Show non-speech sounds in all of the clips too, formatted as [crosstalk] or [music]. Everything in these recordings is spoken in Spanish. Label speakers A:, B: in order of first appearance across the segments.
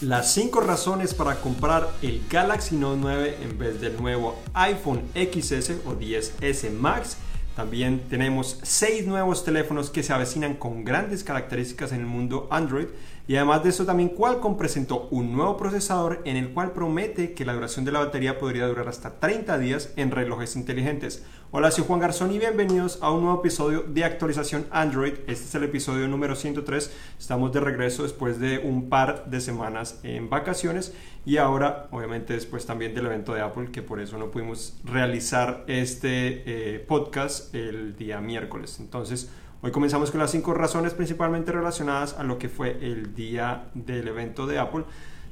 A: Las 5 razones para comprar el Galaxy Note 9 en vez del nuevo iPhone XS o 10S Max. También tenemos 6 nuevos teléfonos que se avecinan con grandes características en el mundo Android. Y además de eso también Qualcomm presentó un nuevo procesador en el cual promete que la duración de la batería podría durar hasta 30 días en relojes inteligentes. Hola, soy Juan Garzón y bienvenidos a un nuevo episodio de actualización Android. Este es el episodio número 103. Estamos de regreso después de un par de semanas en vacaciones y ahora obviamente después también del evento de Apple que por eso no pudimos realizar este eh, podcast el día miércoles. Entonces hoy comenzamos con las cinco razones principalmente relacionadas a lo que fue el día del evento de Apple.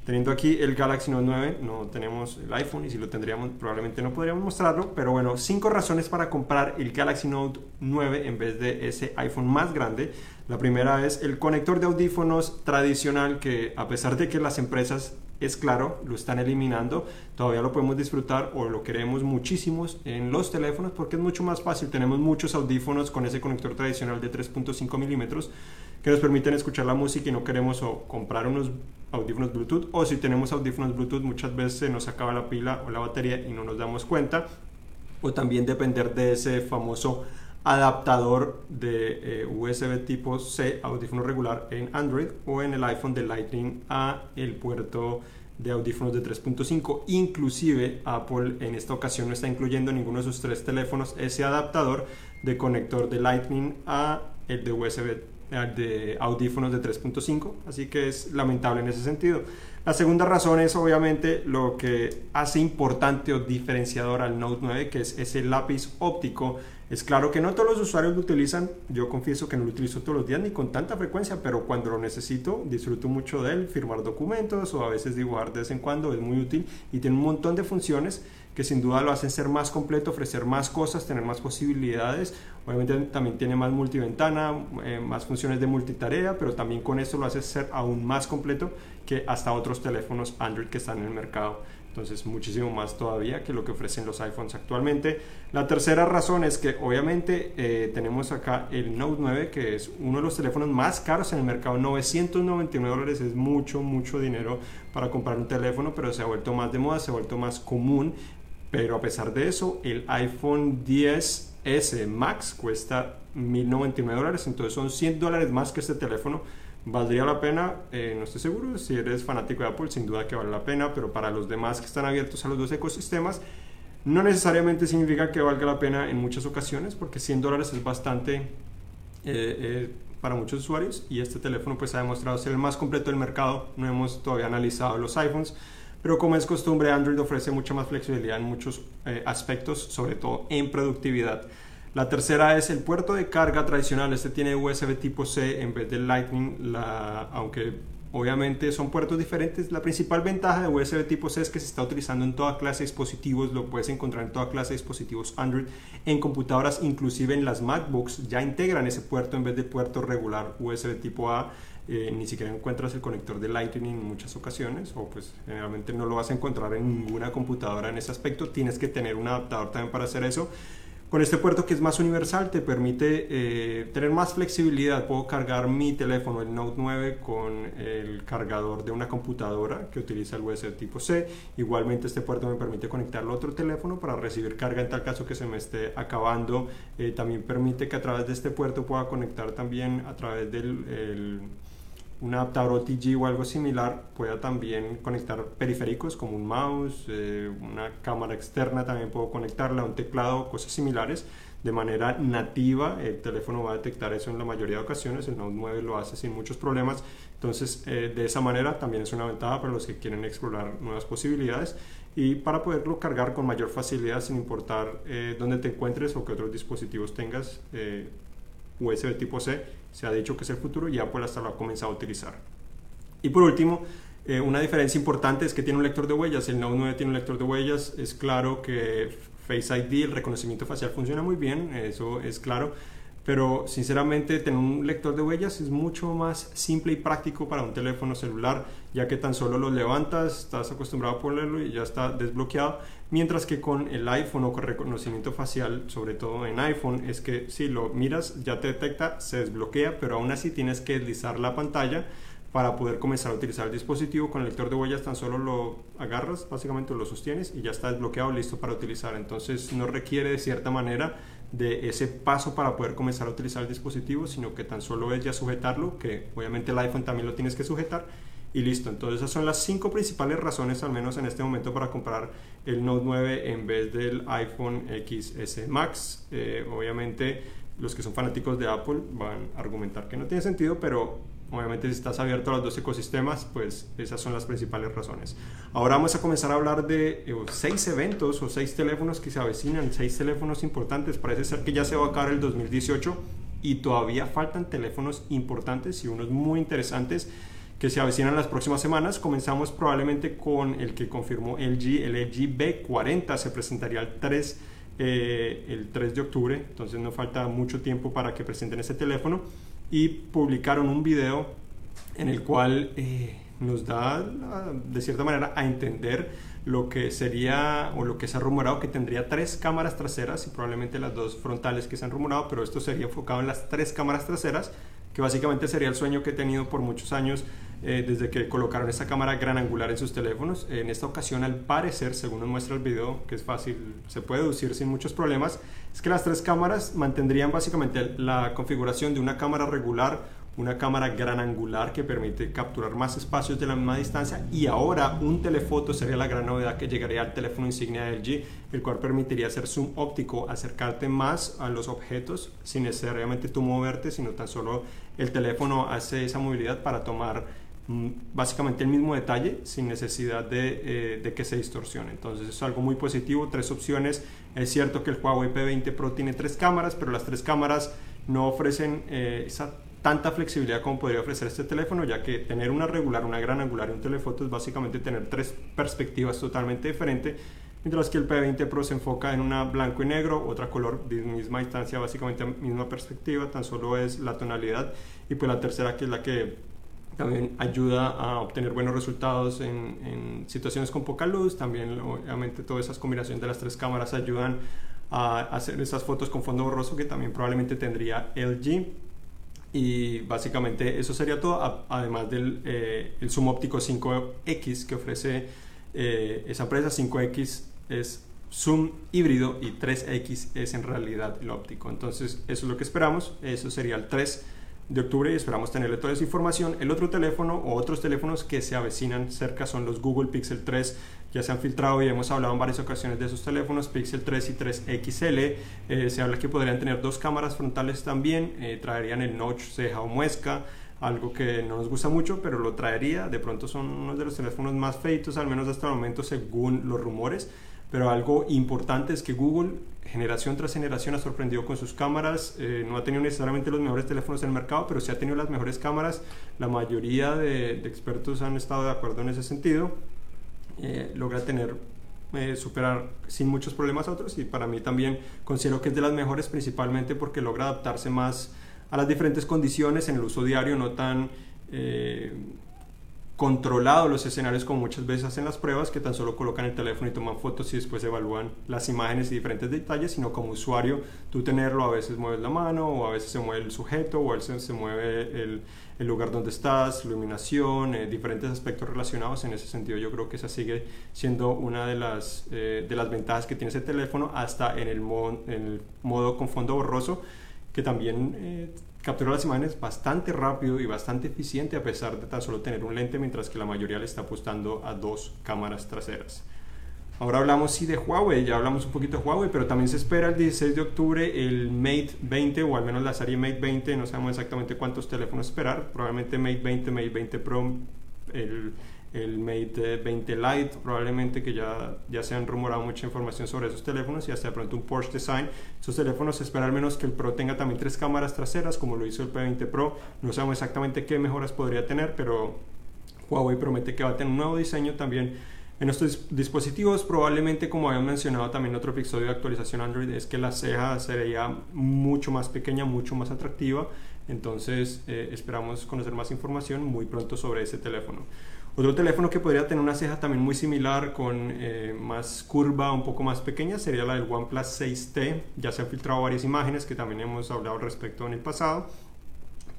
A: Teniendo aquí el Galaxy Note 9, no tenemos el iPhone y si lo tendríamos probablemente no podríamos mostrarlo, pero bueno, cinco razones para comprar el Galaxy Note 9 en vez de ese iPhone más grande. La primera es el conector de audífonos tradicional que a pesar de que las empresas es claro, lo están eliminando, todavía lo podemos disfrutar o lo queremos muchísimos en los teléfonos porque es mucho más fácil. Tenemos muchos audífonos con ese conector tradicional de 3.5 milímetros que nos permiten escuchar la música y no queremos comprar unos audífonos Bluetooth o si tenemos audífonos Bluetooth muchas veces nos acaba la pila o la batería y no nos damos cuenta o también depender de ese famoso adaptador de eh, USB tipo C audífono regular en Android o en el iPhone de Lightning a el puerto de audífonos de 3.5 inclusive Apple en esta ocasión no está incluyendo en ninguno de sus tres teléfonos ese adaptador de conector de Lightning a el de USB de audífonos de 3.5, así que es lamentable en ese sentido. La segunda razón es obviamente lo que hace importante o diferenciador al Note 9, que es ese lápiz óptico. Es claro que no todos los usuarios lo utilizan, yo confieso que no lo utilizo todos los días ni con tanta frecuencia, pero cuando lo necesito disfruto mucho de él, firmar documentos o a veces dibujar de vez en cuando, es muy útil y tiene un montón de funciones que sin duda lo hacen ser más completo, ofrecer más cosas, tener más posibilidades. Obviamente también tiene más multiventana, eh, más funciones de multitarea, pero también con esto lo hace ser aún más completo que hasta otros teléfonos Android que están en el mercado. Entonces muchísimo más todavía que lo que ofrecen los iPhones actualmente. La tercera razón es que obviamente eh, tenemos acá el Note 9 que es uno de los teléfonos más caros en el mercado. 999 dólares es mucho, mucho dinero para comprar un teléfono, pero se ha vuelto más de moda, se ha vuelto más común pero a pesar de eso, el iPhone 10S Max cuesta 1099 dólares, entonces son 100 dólares más que este teléfono. ¿Valdría la pena? Eh, no estoy seguro. Si eres fanático de Apple, sin duda que vale la pena, pero para los demás que están abiertos a los dos ecosistemas, no necesariamente significa que valga la pena en muchas ocasiones, porque 100 dólares es bastante eh, eh, para muchos usuarios y este teléfono pues ha demostrado ser el más completo del mercado. No hemos todavía analizado los iPhones pero como es costumbre, Android ofrece mucha más flexibilidad en muchos eh, aspectos, sobre todo en productividad. La tercera es el puerto de carga tradicional. Este tiene USB tipo C en vez del Lightning, aunque obviamente son puertos diferentes. La principal ventaja de USB tipo C es que se está utilizando en toda clase de dispositivos, lo puedes encontrar en toda clase de dispositivos Android, en computadoras, inclusive en las MacBooks, ya integran ese puerto en vez de puerto regular USB tipo A. Eh, ni siquiera encuentras el conector de Lightning en muchas ocasiones o pues generalmente no lo vas a encontrar en ninguna computadora en ese aspecto tienes que tener un adaptador también para hacer eso con este puerto que es más universal te permite eh, tener más flexibilidad. Puedo cargar mi teléfono el Note 9 con el cargador de una computadora que utiliza el USB tipo C. Igualmente este puerto me permite conectarlo a otro teléfono para recibir carga en tal caso que se me esté acabando. Eh, también permite que a través de este puerto pueda conectar también a través del un adaptador OTG o algo similar pueda también conectar periféricos como un mouse, eh, una cámara externa también puedo conectarla, un teclado, cosas similares de manera nativa. El teléfono va a detectar eso en la mayoría de ocasiones, el Note 9 lo hace sin muchos problemas. Entonces, eh, de esa manera también es una ventaja para los que quieren explorar nuevas posibilidades y para poderlo cargar con mayor facilidad sin importar eh, dónde te encuentres o qué otros dispositivos tengas. USB tipo C se ha dicho que es el futuro y Apple hasta lo ha comenzado a utilizar. Y por último, eh, una diferencia importante es que tiene un lector de huellas. El Note 9 tiene un lector de huellas. Es claro que Face ID, el reconocimiento facial funciona muy bien, eso es claro. Pero sinceramente tener un lector de huellas es mucho más simple y práctico para un teléfono celular, ya que tan solo lo levantas, estás acostumbrado a ponerlo y ya está desbloqueado. Mientras que con el iPhone o con reconocimiento facial, sobre todo en iPhone, es que si lo miras ya te detecta, se desbloquea, pero aún así tienes que deslizar la pantalla para poder comenzar a utilizar el dispositivo. Con el lector de huellas tan solo lo agarras, básicamente lo sostienes y ya está desbloqueado, listo para utilizar. Entonces no requiere de cierta manera de ese paso para poder comenzar a utilizar el dispositivo, sino que tan solo es ya sujetarlo, que obviamente el iPhone también lo tienes que sujetar y listo. Entonces esas son las cinco principales razones, al menos en este momento, para comprar el Note 9 en vez del iPhone XS Max. Eh, obviamente los que son fanáticos de Apple van a argumentar que no tiene sentido, pero Obviamente si estás abierto a los dos ecosistemas, pues esas son las principales razones. Ahora vamos a comenzar a hablar de eh, seis eventos o seis teléfonos que se avecinan, seis teléfonos importantes. Parece ser que ya se va a acabar el 2018 y todavía faltan teléfonos importantes y unos muy interesantes que se avecinan las próximas semanas. Comenzamos probablemente con el que confirmó LG, el LG B40, se presentaría el 3, eh, el 3 de octubre, entonces no falta mucho tiempo para que presenten ese teléfono y publicaron un video en el cual eh, nos da de cierta manera a entender lo que sería o lo que se ha rumorado que tendría tres cámaras traseras y probablemente las dos frontales que se han rumorado, pero esto sería enfocado en las tres cámaras traseras, que básicamente sería el sueño que he tenido por muchos años eh, desde que colocaron esta cámara gran angular en sus teléfonos. En esta ocasión, al parecer, según nos muestra el video, que es fácil, se puede deducir sin muchos problemas, es que las tres cámaras mantendrían básicamente la configuración de una cámara regular, una cámara gran angular que permite capturar más espacios de la misma distancia y ahora un telefoto sería la gran novedad que llegaría al teléfono insignia de LG, el cual permitiría hacer zoom óptico, acercarte más a los objetos sin necesariamente tú moverte, sino tan solo el teléfono hace esa movilidad para tomar básicamente el mismo detalle sin necesidad de, eh, que se distorsione. Entonces es algo muy positivo, tres opciones. Es cierto que el Huawei P20 Pro tiene tres cámaras, pero las tres cámaras no ofrecen eh, tanta flexibilidad como podría ofrecer este teléfono, ya que tener una regular, una gran angular y un telefoto es básicamente tener tres perspectivas totalmente diferentes, mientras que el P20 Pro se enfoca en una blanco y negro, otra color de misma distancia, básicamente misma perspectiva, tan solo es la tonalidad, y pues la tercera que es la que también ayuda a obtener buenos resultados en, situaciones con poca luz. También, obviamente, todas esas combinaciones de las tres cámaras ayudan a hacer esas fotos con fondo borroso que también probablemente tendría LG. Y básicamente eso sería todo, además del eh, el zoom óptico 5X que ofrece eh, esa empresa. 5X es zoom híbrido y 3X es en realidad el óptico. Entonces, eso es lo que esperamos. Eso sería el 3 de octubre y esperamos tenerle toda esa información. El otro teléfono o otros teléfonos que se avecinan cerca son los Google Pixel 3. Ya se han filtrado y hemos hablado en varias ocasiones de esos teléfonos, Pixel 3 y 3 XL. Eh, se habla que podrían tener dos cámaras frontales también, eh, traerían el notch ceja o muesca, algo que no nos gusta mucho, pero lo traería. De pronto son uno de los teléfonos más feitos, al menos hasta el momento, según los rumores. Pero algo importante es que Google generación tras generación ha sorprendido con sus cámaras. Eh, no ha tenido necesariamente los mejores teléfonos en el mercado, pero sí ha tenido las mejores cámaras. La mayoría de, expertos han estado de acuerdo en ese sentido. Eh, logra tener, eh, superar sin muchos problemas a otros y para mí también considero que es de las mejores principalmente porque logra adaptarse más a las diferentes condiciones en el uso diario, no tan controlado los escenarios como muchas veces hacen las pruebas que tan solo colocan el teléfono y toman fotos y después evalúan las imágenes y diferentes detalles, sino como usuario tú tenerlo a veces mueves la mano o a veces se mueve el sujeto o a veces se mueve el, el lugar donde estás, iluminación, eh, diferentes aspectos relacionados. En ese sentido yo creo que esa sigue siendo una de las, eh, de las ventajas que tiene ese teléfono hasta en el, modo, en el modo con fondo borroso que también eh, captura las imágenes bastante rápido y bastante eficiente a pesar de tan solo tener un lente, mientras que la mayoría le está apostando a dos cámaras traseras. Ahora hablamos sí de Huawei, ya hablamos un poquito de Huawei, pero también se espera el 16 de octubre el Mate 20 o al menos la serie Mate 20, no sabemos exactamente cuántos teléfonos esperar, probablemente Mate 20, Mate 20 Pro, el el Mate 20 Lite, probablemente que ya, ya se han rumorado mucha información sobre esos teléfonos y hasta de pronto un Porsche Design. Esos teléfonos se espera al menos que el Pro tenga también tres cámaras traseras, como lo hizo el P20 Pro. No sabemos exactamente qué mejoras podría tener, pero Huawei promete que va a tener un nuevo diseño también en estos dispositivos. Probablemente, como habían mencionado también en otro episodio de actualización Android, es que la ceja sería mucho más pequeña, mucho más atractiva. Entonces, eh, esperamos conocer más información muy pronto sobre ese teléfono. Otro teléfono que podría tener una ceja también muy similar con eh, más curva, un poco más pequeña, sería la del OnePlus 6T. Ya se han filtrado varias imágenes que también hemos hablado al respecto en el pasado.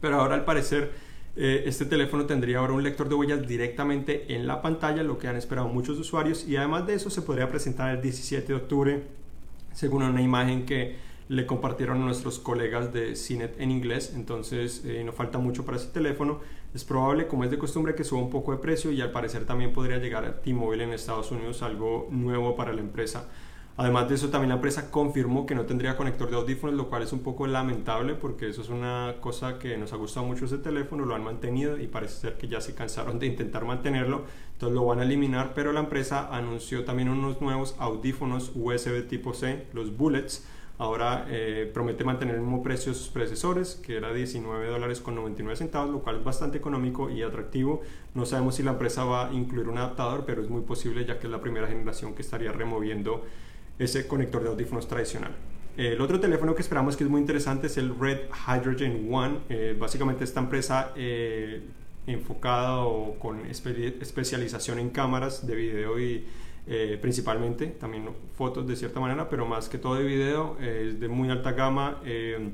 A: Pero ahora al parecer Eh, este teléfono tendría ahora un lector de huellas directamente en la pantalla, lo que han esperado muchos usuarios, y además de eso se podría presentar el 17 de octubre, según una imagen que le compartieron a nuestros colegas de CINET en inglés, entonces eh, no falta mucho para ese teléfono. Es probable, como es de costumbre, que suba un poco de precio y al parecer también podría llegar a T-Mobile en Estados Unidos, algo nuevo para la empresa. Además de eso, también la empresa confirmó que no tendría conector de audífonos, lo cual es un poco lamentable porque eso es una cosa que nos ha gustado mucho ese teléfono, lo han mantenido y parece ser que ya se cansaron de intentar mantenerlo, entonces lo van a eliminar, pero la empresa anunció también unos nuevos audífonos USB tipo C, los Bullets, Ahora eh, promete mantener el mismo precio de sus predecesores, que era 19 dólares con 99 centavos, lo cual es bastante económico y atractivo. No sabemos si la empresa va a incluir un adaptador, pero es muy posible ya que es la primera generación que estaría removiendo ese conector de audífonos tradicional. El otro teléfono que esperamos que es muy interesante es el Red Hydrogen One. Eh, básicamente esta empresa eh, enfocada o con especialización en cámaras de video y eh, principalmente, también fotos de cierta manera, pero más que todo de video, es de muy alta gama. Eh,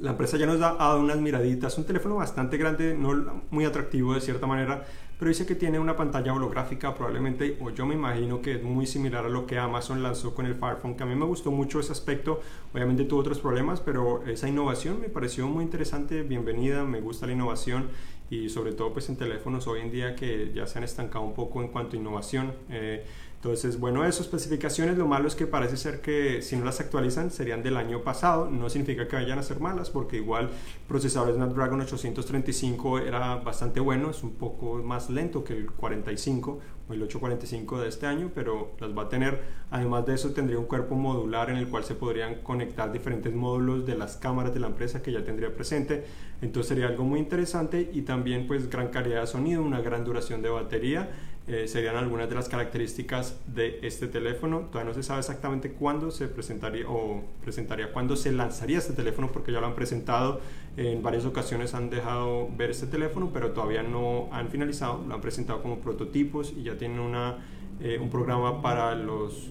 A: la empresa ya nos ha dado unas miraditas, un teléfono bastante grande, no muy atractivo de cierta manera, pero dice que tiene una pantalla holográfica probablemente, o yo me imagino que es muy similar a lo que Amazon lanzó con el Fire Phone, que a mí me gustó mucho ese aspecto, obviamente tuvo otros problemas, pero esa innovación me pareció muy interesante, bienvenida, me gusta la innovación y sobre todo pues en teléfonos hoy en día que ya se han estancado un poco en cuanto a innovación. Eh, entonces, bueno, eso, especificaciones, lo malo es que parece ser que si no las actualizan serían del año pasado, no significa que vayan a ser malas, porque igual el procesador Snapdragon 835 era bastante bueno, es un poco más lento que el 45 o el 845 de este año, pero las va a tener. Además de eso, tendría un cuerpo modular en el cual se podrían conectar diferentes módulos de las cámaras de la empresa que ya tendría presente, entonces sería algo muy interesante y también pues gran calidad de sonido, una gran duración de batería eh, serían algunas de las características de este teléfono. Todavía no se sabe exactamente cuándo se presentaría o presentaría cuándo se lanzaría este teléfono porque ya lo han presentado en varias ocasiones han dejado ver este teléfono pero todavía no han finalizado lo han presentado como prototipos y ya tienen una eh, un programa para los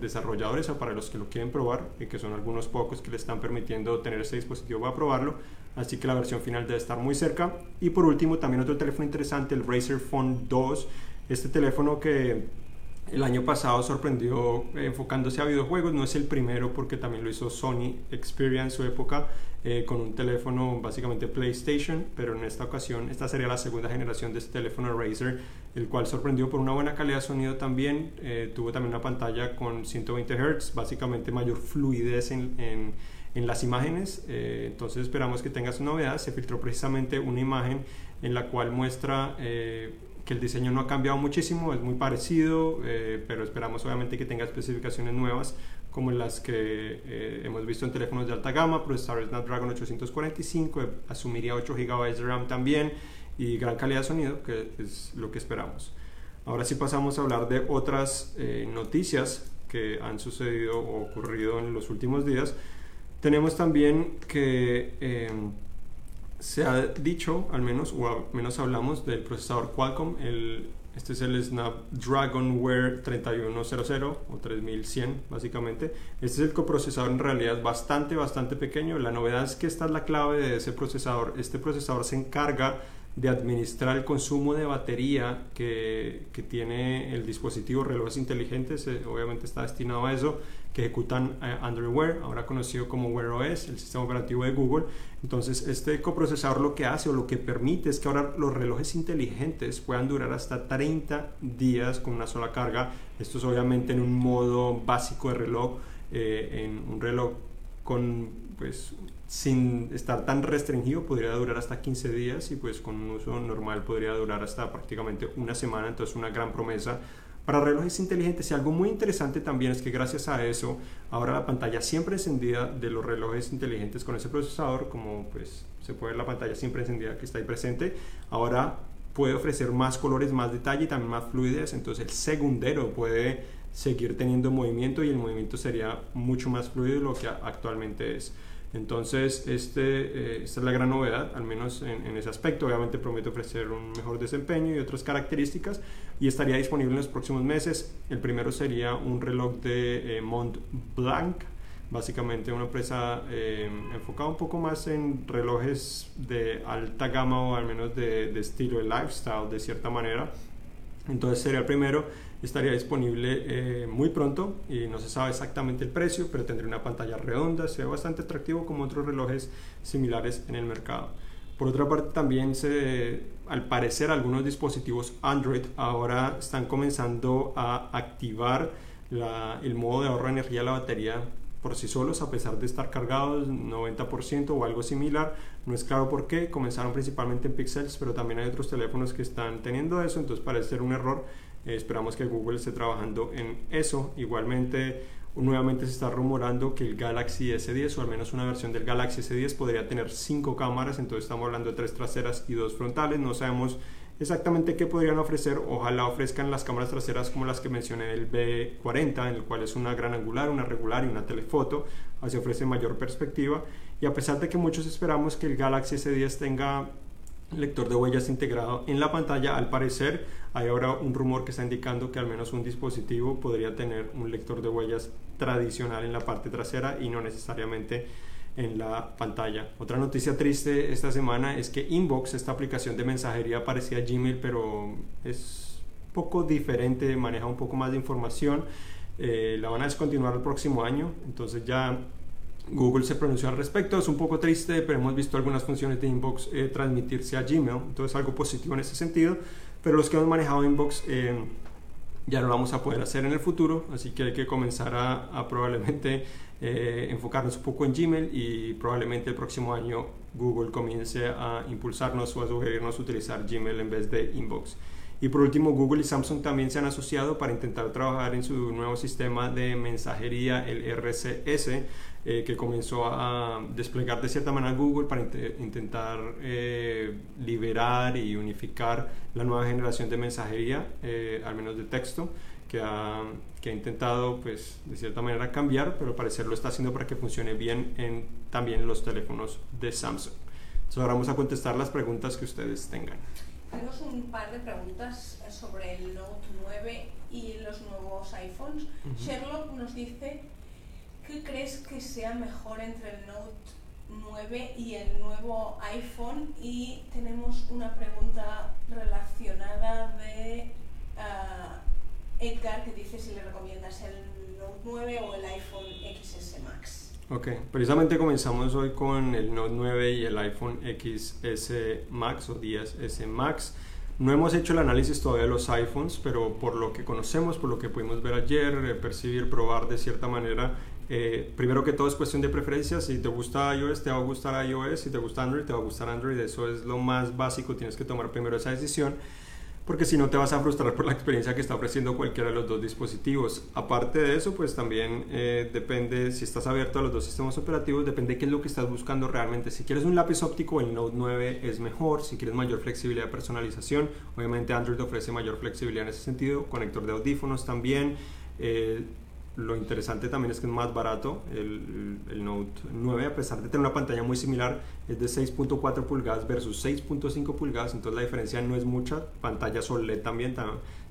A: desarrolladores o para los que lo quieren probar, y que son algunos pocos que le están permitiendo tener este dispositivo para probarlo. Así que la versión final debe estar muy cerca. Y por último, también otro teléfono interesante, el Razer Phone 2. Este teléfono que el año pasado sorprendió enfocándose a videojuegos, no es el primero porque también lo hizo Sony Xperia en su época eh, con un teléfono básicamente PlayStation, pero en esta ocasión esta sería la segunda generación de este teléfono Razer, el cual sorprendió por una buena calidad de sonido también, eh, tuvo también una pantalla con 120 Hz, básicamente mayor fluidez en, en, en las imágenes, eh, entonces esperamos que tenga su novedad, se filtró precisamente una imagen en la cual muestra que el diseño no ha cambiado muchísimo, es muy parecido, eh, pero esperamos obviamente que tenga especificaciones nuevas como las que eh, hemos visto en teléfonos de alta gama, procesador Snapdragon 845, eh, asumiría 8 GB de RAM también y gran calidad de sonido, que es lo que esperamos. Ahora sí pasamos a hablar de otras noticias que han sucedido o ocurrido en los últimos días. Tenemos también que se ha dicho, al menos, o al menos hablamos del procesador Qualcomm, el, este es el Snapdragon Wear 3100 o 3100 básicamente. Este es el coprocesador en realidad bastante, bastante pequeño. La novedad es que esta es la clave de ese procesador. Este procesador se encarga de administrar el consumo de batería que, que tiene el dispositivo, relojes inteligentes, eh, obviamente está destinado a eso, que ejecutan eh, Android Wear, ahora conocido como Wear OS, el sistema operativo de Google. Entonces, este coprocesador lo que hace o lo que permite es que ahora los relojes inteligentes puedan durar hasta 30 días con una sola carga. Esto es obviamente en un modo básico de reloj, eh, en un reloj con pues sin estar tan restringido podría durar hasta 15 días y pues con un uso normal podría durar hasta prácticamente una semana, entonces una gran promesa para relojes inteligentes. Y algo muy interesante también es que gracias a eso ahora la pantalla siempre encendida de los relojes inteligentes con ese procesador como pues se puede ver la pantalla siempre encendida que está ahí presente ahora puede ofrecer más colores, más detalle y también más fluidez. Entonces el segundero puede seguir teniendo movimiento y el movimiento sería mucho más fluido de lo que actualmente es. Entonces, este, eh, esta es la gran novedad, al menos en, ese aspecto. Obviamente promete ofrecer un mejor desempeño y otras características y estaría disponible en los próximos meses. El primero sería un reloj de eh, Mont Blanc básicamente una empresa eh, enfocada un poco más en relojes de alta gama o al menos de, de estilo de lifestyle de cierta manera. Entonces sería el primero, estaría disponible eh, muy pronto y no se sabe exactamente el precio, pero tendría una pantalla redonda, se ve bastante atractivo como otros relojes similares en el mercado. Por otra parte, también se, al parecer algunos dispositivos Android ahora están comenzando a activar el modo de ahorro de energía de la batería por sí solos, a pesar de estar cargados 90% o algo similar. No es claro por qué, comenzaron principalmente en Pixels, pero también hay otros teléfonos que están teniendo eso, entonces parece ser un error. Eh, esperamos que Google esté trabajando en eso. Igualmente, nuevamente se está rumorando que el Galaxy S10 o al menos una versión del Galaxy S10 podría tener cinco cámaras, entonces estamos hablando de tres traseras y dos frontales. No sabemos exactamente qué podrían ofrecer. Ojalá ofrezcan las cámaras traseras como las que mencioné el B40, en el cual es una gran angular, una regular y una telefoto. Así ofrece mayor perspectiva. Y a pesar de que muchos esperamos que el Galaxy S10 tenga lector de huellas integrado en la pantalla, al parecer hay ahora un rumor que está indicando que al menos un dispositivo podría tener un lector de huellas tradicional en la parte trasera y no necesariamente en la pantalla. Otra noticia triste esta semana es que Inbox, esta aplicación de mensajería parecía Gmail, pero es poco diferente, maneja un poco más de información. Eh, la van a descontinuar el próximo año, entonces ya Google se pronunció al respecto. Es un poco triste, pero hemos visto algunas funciones de Inbox eh, transmitirse a Gmail, entonces algo positivo en ese sentido. Pero los que hemos manejado Inbox eh, ya no lo vamos a poder hacer en el futuro, así que hay que comenzar a probablemente eh, enfocarnos un poco en Gmail y probablemente el próximo año Google comience a impulsarnos o a sugerirnos utilizar Gmail en vez de Inbox. Y por último, Google y Samsung también se han asociado para intentar trabajar en su nuevo sistema de mensajería, el RCS, eh, que comenzó a desplegar de cierta manera Google para intentar eh, liberar y unificar la nueva generación de mensajería, al menos de texto que ha, que ha intentado, pues, de cierta manera cambiar, pero al parecer lo está haciendo para que funcione bien en también los teléfonos de Samsung. Entonces ahora vamos a contestar las preguntas que ustedes tengan.
B: Un par de preguntas sobre el Note 9 y los nuevos iPhones. Sherlock nos dice, ¿qué crees que sea mejor entre el Note 9 y el nuevo iPhone? Y tenemos una pregunta relacionada de... Ah, Edgar que dice si le recomiendas el Note 9 o el iPhone XS Max.
A: Ok, precisamente comenzamos hoy con el Note 9 y el iPhone XS Max o 10S Max. No hemos hecho el análisis todavía de los iPhones, pero por lo que conocemos, por lo que pudimos ver ayer, eh, percibir, probar de cierta manera, eh, primero que todo es cuestión de preferencias. Si te gusta iOS, te va a gustar iOS. Si te gusta Android, te va a gustar Android. Eso es lo más básico. Tienes que tomar primero esa decisión porque si no te vas a frustrar por la experiencia que está ofreciendo cualquiera de los dos dispositivos. Aparte de eso, pues también eh, depende, si estás abierto a los dos sistemas operativos, depende qué es lo que estás buscando realmente. Si quieres un lápiz óptico, el Note 9 es mejor. Si quieres mayor flexibilidad de personalización, obviamente Android ofrece mayor flexibilidad en ese sentido. Conector de audífonos también. Eh, lo interesante también es que es más barato el, el, Note 9, a pesar de tener una pantalla muy similar, es de 6.4 pulgadas versus 6.5 pulgadas, entonces la diferencia no es mucha. Pantalla OLED también,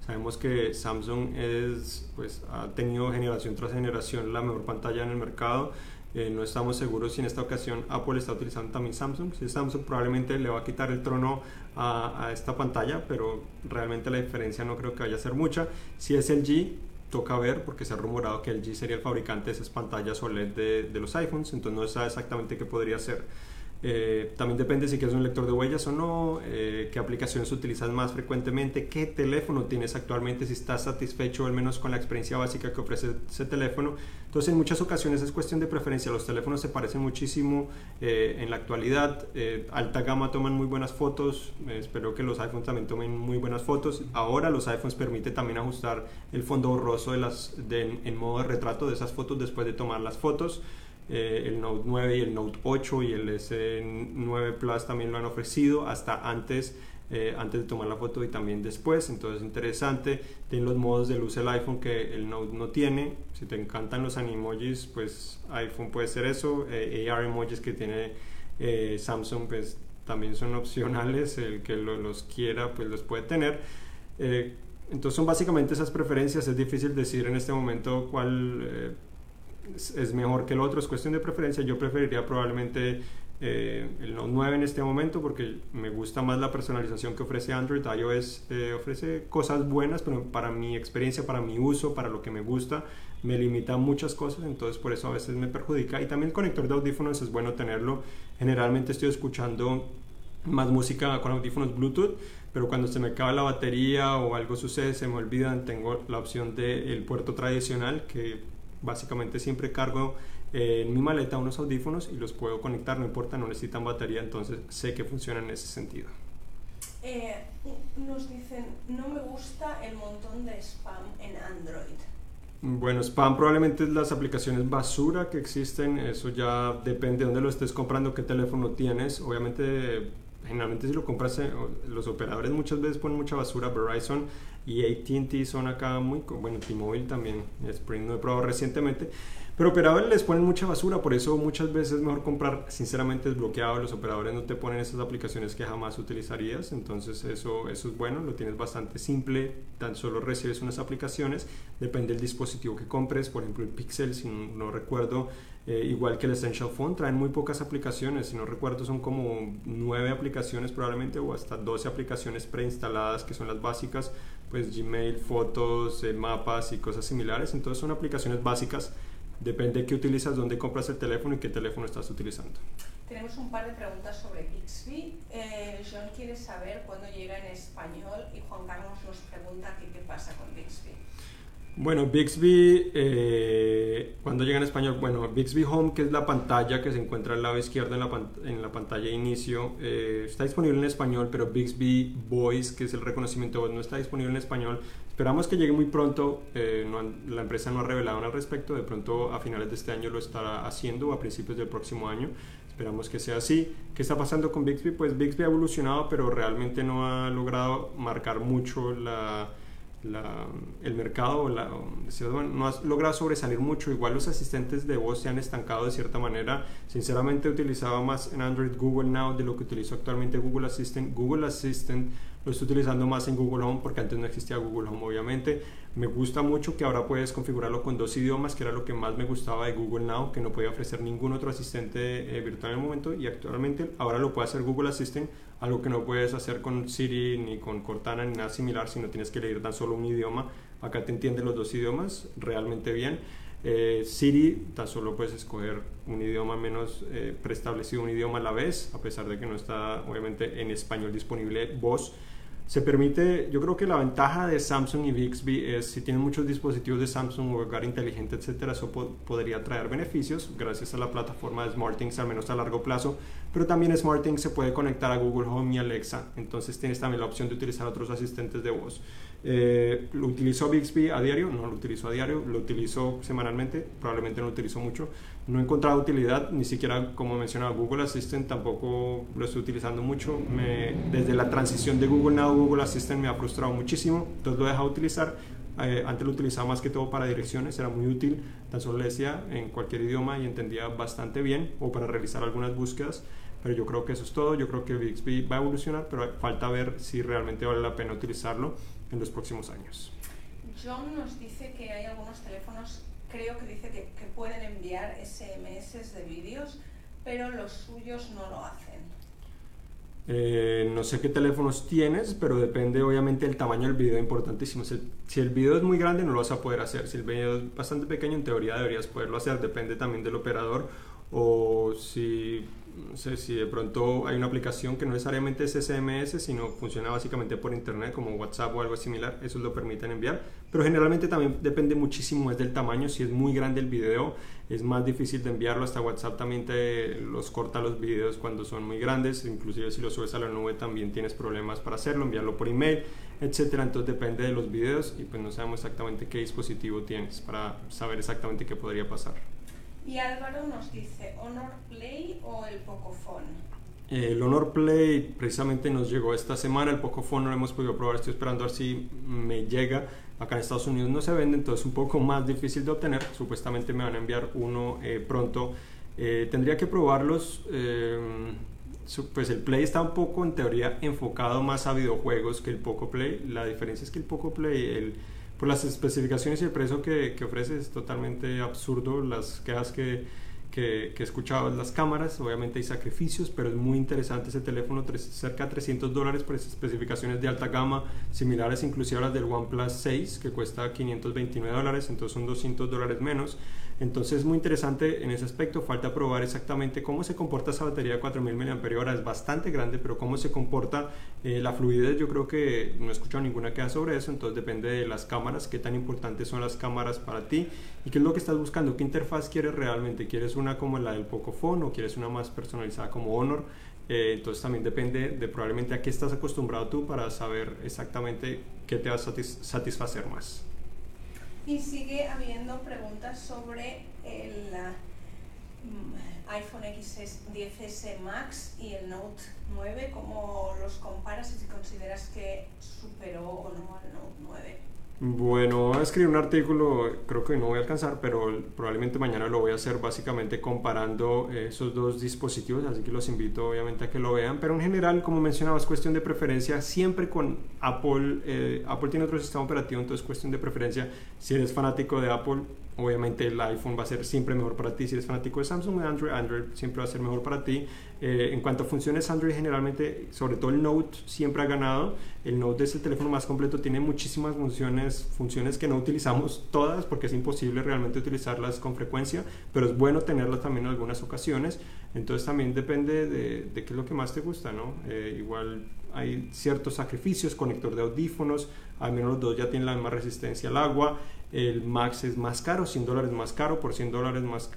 A: sabemos que Samsung es, pues, ha tenido generación tras generación la mejor pantalla en el mercado. Eh, no estamos seguros si en esta ocasión Apple está utilizando también Samsung. Si Samsung, probablemente le va a quitar el trono a, a esta pantalla, pero realmente la diferencia no creo que vaya a ser mucha. Si es LG, toca ver porque se ha rumorado que LG sería el fabricante de esas pantallas OLED de, de los iPhones, entonces no sabe exactamente qué podría ser. Eh, también depende si quieres un lector de huellas o no, eh, qué aplicaciones utilizas más frecuentemente, qué teléfono tienes actualmente, si estás satisfecho al menos con la experiencia básica que ofrece ese teléfono. Entonces en muchas ocasiones es cuestión de preferencia, los teléfonos se parecen muchísimo eh, en la actualidad, alta gama toman muy buenas fotos, espero que los iPhones también tomen muy buenas fotos. Ahora los iPhones permiten también ajustar el fondo borroso de las, en modo de retrato de esas fotos después de tomar las fotos. Eh, el Note 9 y el Note 8 y el S9 Plus también lo han ofrecido hasta antes, eh, antes de tomar la foto y también después. Entonces interesante. Tiene los modos de luz el iPhone que el Note no tiene. Si te encantan los animojis, pues iPhone puede ser eso. Eh, AR emojis que tiene Samsung, pues también son opcionales. El que los quiera, pues los puede tener. entonces son básicamente esas preferencias. Es difícil decir en este momento cuál es, mejor que el otro, es cuestión de preferencia. Yo preferiría probablemente eh, el Note 9 en este momento porque me gusta más la personalización que ofrece Android. iOS eh, ofrece cosas buenas, pero para mi experiencia, para mi uso, para lo que me gusta, me limita muchas cosas, entonces por eso a veces me perjudica. Y también el conector de audífonos es bueno tenerlo. Generalmente estoy escuchando más música con audífonos Bluetooth, pero cuando se me acaba la batería o algo sucede, se me olvidan, tengo la opción del puerto tradicional que básicamente siempre cargo en mi maleta unos audífonos y los puedo conectar, no importa, no necesitan batería, entonces sé que funciona en ese sentido.
B: Eh, nos dicen, no me gusta el montón de spam en Android.
A: Bueno, spam probablemente es las aplicaciones basura que existen, eso ya depende de dónde lo estés comprando, qué teléfono tienes. Obviamente, generalmente si lo compras, los operadores muchas veces ponen mucha basura, Verizon y ATT son acá muy, bueno, T-Mobile también, Sprint no he probado recientemente, pero operadores les ponen mucha basura, por eso muchas veces es mejor comprar sinceramente desbloqueado. Los operadores no te ponen esas aplicaciones que jamás utilizarías, entonces eso, eso es bueno, lo tienes bastante simple, tan solo recibes unas aplicaciones, depende del dispositivo que compres, por ejemplo el Pixel, si no, recuerdo, eh, igual que el Essential Phone, traen muy pocas aplicaciones, si no recuerdo son como nueve aplicaciones probablemente o hasta 12 aplicaciones preinstaladas que son las básicas, pues Gmail, fotos, eh, mapas y cosas similares, entonces son aplicaciones básicas Depende de qué utilizas, dónde compras el teléfono y qué teléfono estás utilizando.
B: Tenemos un par de preguntas sobre Bixby. Eh, John quiere saber cuándo llega en español y Juan Carlos nos pregunta qué, qué pasa con Bixby.
A: Bueno, Bixby, eh, cuando llega en español, bueno, Bixby Home, que es la pantalla que se encuentra al lado izquierdo en la, en la pantalla de inicio, eh, está disponible en español, pero Bixby Voice, que es el reconocimiento de voz, no está disponible en español. Esperamos que llegue muy pronto, eh, la empresa no ha revelado nada al respecto, de pronto a finales de este año lo estará haciendo o a principios del próximo año. Esperamos que sea así. ¿Qué está pasando con Bixby? Pues Bixby ha evolucionado, pero realmente no ha logrado marcar mucho la el mercado no ha logrado sobresalir mucho. Igual los asistentes de voz se han estancado de cierta manera. Sinceramente utilizaba más en Android Google Now de lo que utilizo actualmente Google Assistant. Google Assistant lo estoy utilizando más en Google Home porque antes no existía Google Home obviamente. Me gusta mucho que ahora puedes configurarlo con dos idiomas, que era lo que más me gustaba de Google Now, que no podía ofrecer ningún otro asistente eh, virtual en el momento y actualmente ahora lo puede hacer Google Assistant, algo que no puedes hacer con Siri ni con Cortana ni nada similar, si no tienes que leer tan solo un idioma. Acá te entiende los dos idiomas realmente bien. Eh, Siri tan solo puedes escoger un idioma menos eh, preestablecido, un idioma a la vez, a pesar de que no está obviamente en español disponible voz se permite, yo creo que la ventaja de Samsung y Bixby es si tienen muchos dispositivos de Samsung o hogar inteligente, etcétera, eso podría traer beneficios gracias a la plataforma de SmartThings al menos a largo plazo, pero también SmartThings se puede conectar a Google Home y Alexa, entonces tienes también la opción de utilizar otros asistentes de voz. Eh, ¿Lo utilizo Bixby a diario? No lo utilizo a diario, lo utilizo semanalmente, probablemente no lo utilizo mucho. No he encontrado utilidad, ni siquiera como mencionaba Google Assistant tampoco lo estoy utilizando mucho. Me, desde la transición de Google Now Google Assistant me ha frustrado muchísimo, entonces lo he dejado de utilizar. Eh, antes lo utilizaba más que todo para direcciones, era muy útil, tan solo le decía en cualquier idioma y entendía bastante bien, o para realizar algunas búsquedas. Pero yo creo que eso es todo, yo creo que Bixby va a evolucionar, pero falta ver si realmente vale la pena utilizarlo en los próximos años.
B: John nos dice que hay algunos teléfonos, creo que dice que, que pueden enviar SMS de vídeos, pero los suyos no lo hacen.
A: Eh, no sé qué teléfonos tienes, pero depende obviamente del tamaño del video, importantísimo. Si el, si el, video es muy grande no lo vas a poder hacer. Si el video es bastante pequeño, en teoría deberías poderlo hacer. Depende también del operador. O si no sé si de pronto hay una aplicación que no necesariamente es SMS, sino funciona básicamente por internet como WhatsApp o algo similar, eso lo permiten enviar, pero generalmente también depende muchísimo es del tamaño, si es muy grande el video es más difícil de enviarlo, hasta WhatsApp también te los corta los videos cuando son muy grandes, inclusive si lo subes a la nube también tienes problemas para hacerlo, enviarlo por email, etcétera, entonces depende de los videos y pues no sabemos exactamente qué dispositivo tienes para saber exactamente qué podría pasar.
B: Y Álvaro nos dice, ¿Honor Play o el Pocophone?
A: El Honor Play precisamente nos llegó esta semana, el Pocophone no lo hemos podido probar, estoy esperando a ver si me llega. Acá en Estados Unidos no se vende, entonces es un poco más difícil de obtener. Supuestamente me van a enviar uno eh, pronto. Eh, tendría que probarlos. Eh, pues el Play está un poco en teoría enfocado más a videojuegos que el Poco Play. La diferencia es que el Poco Play, el por las especificaciones y el precio que, que ofrece es totalmente absurdo. Las quejas que que, que he escuchado las cámaras, obviamente hay sacrificios, pero es muy interesante ese teléfono, cerca de 300 dólares por esas especificaciones de alta gama, similares inclusive a las del OnePlus 6, que cuesta 529 dólares, entonces son 200 dólares menos. Entonces es muy interesante en ese aspecto, falta probar exactamente cómo se comporta esa batería de 4000 mAh, es bastante grande, pero cómo se comporta eh, la fluidez, yo creo que no he escuchado ninguna queja sobre eso, entonces depende de las cámaras, qué tan importantes son las cámaras para ti y qué es lo que estás buscando, qué interfaz quieres realmente, quieres una como la del Pocophone o quieres una más personalizada como Honor. Eh, entonces también depende de probablemente a qué estás acostumbrado tú para saber exactamente qué te va a satisfacer más.
B: Y sigue habiendo preguntas sobre el mm, iPhone XS 10S Max y el Note 9, cómo los comparas y si consideras que superó o no al Note 9.
A: Bueno, escribir un artículo, creo que no voy a alcanzar, pero probablemente mañana lo voy a hacer básicamente comparando esos dos dispositivos, así que los invito obviamente a que lo vean, pero en general, como mencionaba, es cuestión de preferencia, siempre con Apple, eh, Apple tiene otro sistema operativo, entonces es cuestión de preferencia, si eres fanático de Apple, obviamente el iPhone va a ser siempre mejor para ti. Si eres fanático de Samsung o Android, Android siempre va a ser mejor para ti. Eh, en cuanto a funciones, Android generalmente, sobre todo el Note, siempre ha ganado. El Note es el teléfono más completo, tiene muchísimas funciones, funciones que no utilizamos todas porque es imposible realmente utilizarlas con frecuencia, pero es bueno tenerlas también en algunas ocasiones. Entonces también depende de, de qué es lo que más te gusta, ¿no? Eh, igual hay ciertos sacrificios, conector de audífonos, al menos los dos ya tienen la misma resistencia al agua. El Max es más caro, 100 dólares más caro, por 100 dólares más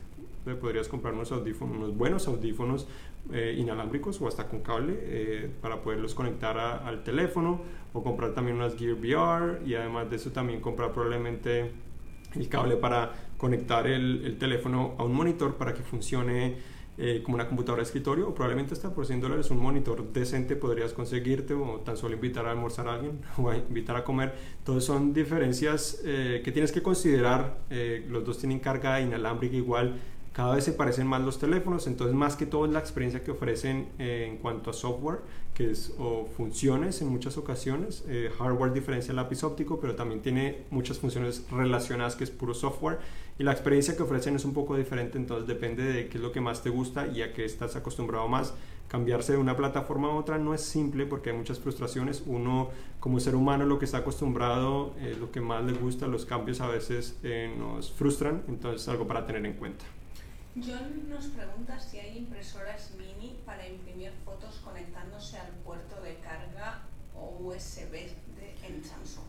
A: podrías comprar unos audífonos, buenos audífonos eh, inalámbricos o hasta con cable eh, para poderlos conectar al teléfono o comprar también unas Gear VR y además de eso también comprar probablemente el cable para conectar el teléfono a un monitor para que funcione eh, como una computadora de escritorio o probablemente hasta por 100 dólares un monitor decente podrías conseguirte o tan solo invitar a almorzar a alguien [laughs] o invitar a comer. Entonces son diferencias eh, que tienes que considerar. Eh, los dos tienen carga inalámbrica igual. Cada vez se parecen más los teléfonos, entonces más que todo es la experiencia que ofrecen en cuanto a software que es, o funciones en muchas ocasiones. Eh, hardware diferencia el lápiz óptico, pero también tiene muchas funciones relacionadas que es puro software. Y la experiencia que ofrecen es un poco diferente, entonces depende de qué es lo que más te gusta y a qué estás acostumbrado más. Cambiarse de una plataforma a otra no es simple porque hay muchas frustraciones. Uno como ser humano lo que está acostumbrado, es lo que más le gusta, los cambios a veces eh, nos frustran, entonces es algo para tener en cuenta.
B: John nos pregunta si hay impresoras mini para imprimir fotos conectándose al puerto de carga o USB de, en Samsung.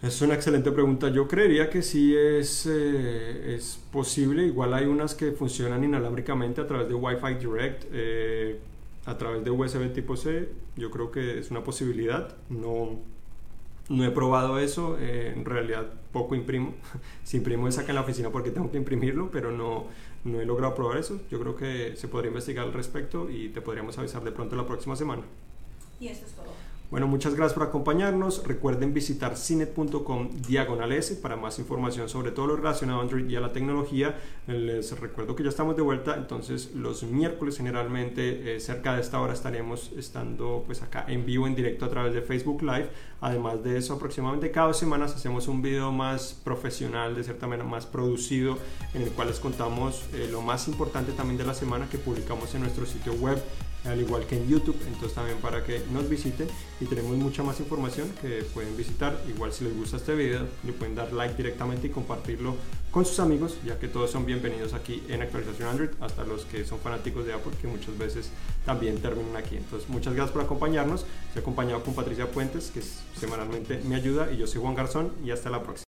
A: Es una excelente pregunta. Yo creería que sí es, eh, es posible. Igual hay unas que funcionan inalámbricamente a través de Wi-Fi Direct, eh, a través de USB tipo C. Yo creo que es una posibilidad. No, no he probado eso. Eh, en realidad poco imprimo. [laughs] si imprimo es acá en la oficina porque tengo que imprimirlo, pero no, no he logrado probar eso. Yo creo que se podría investigar al respecto y te podríamos avisar de pronto la próxima semana.
B: Y esto es todo.
A: Bueno, muchas gracias por acompañarnos. Recuerden visitar cinet.com diagonal para más información sobre todo lo relacionado a Android y a la tecnología. Les recuerdo que ya estamos de vuelta, entonces los miércoles generalmente eh, cerca de esta hora estaremos estando pues acá en vivo, en directo a través de Facebook Live. Además de eso, aproximadamente cada dos semanas hacemos un video más profesional, de cierta manera más producido, en el cual les contamos eh, lo más importante también de la semana que publicamos en nuestro sitio web al igual que en YouTube, entonces también para que nos visiten y tenemos mucha más información que pueden visitar. Igual si les gusta este video, le pueden dar like directamente y compartirlo con sus amigos, ya que todos son bienvenidos aquí en Actualización Android, hasta los que son fanáticos de Apple, que muchas veces también terminan aquí. Entonces, muchas gracias por acompañarnos. Estoy acompañado con Patricia Puentes, que semanalmente me ayuda, y yo soy Juan Garzón, y hasta la próxima.